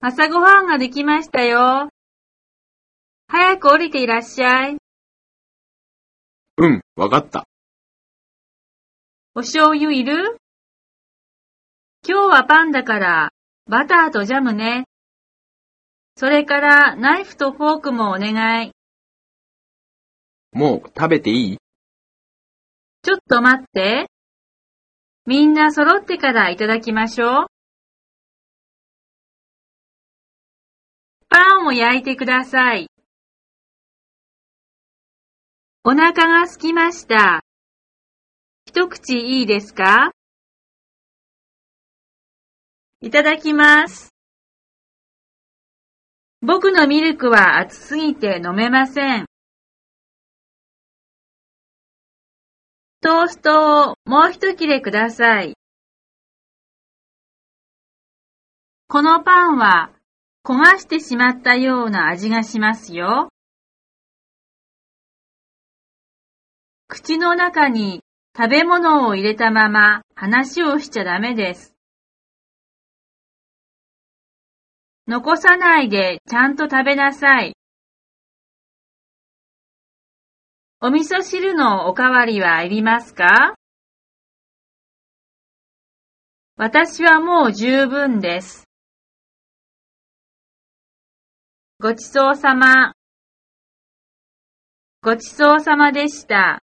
朝ごはんができましたよ。早く降りていらっしゃい。うん、わかった。お醤油いる？今日はパンだから、バターとジャムね。それから、ナイフとフォークもお願い。もう食べていい？ちょっと待って。みんな揃ってからいただきましょう。パンを焼いてください。お腹が空きました。一口いいですか？いただきます。僕のミルクは熱すぎて飲めません。トーストをもう一切れください。このパンは焦がしてしまったような味がしますよ。口の中に食べ物を入れたまま話をしちゃダメです。残さないでちゃんと食べなさい。お味噌汁のおかわりはいりますか？私はもう十分です。ごちそうさま。ごちそうさまでした。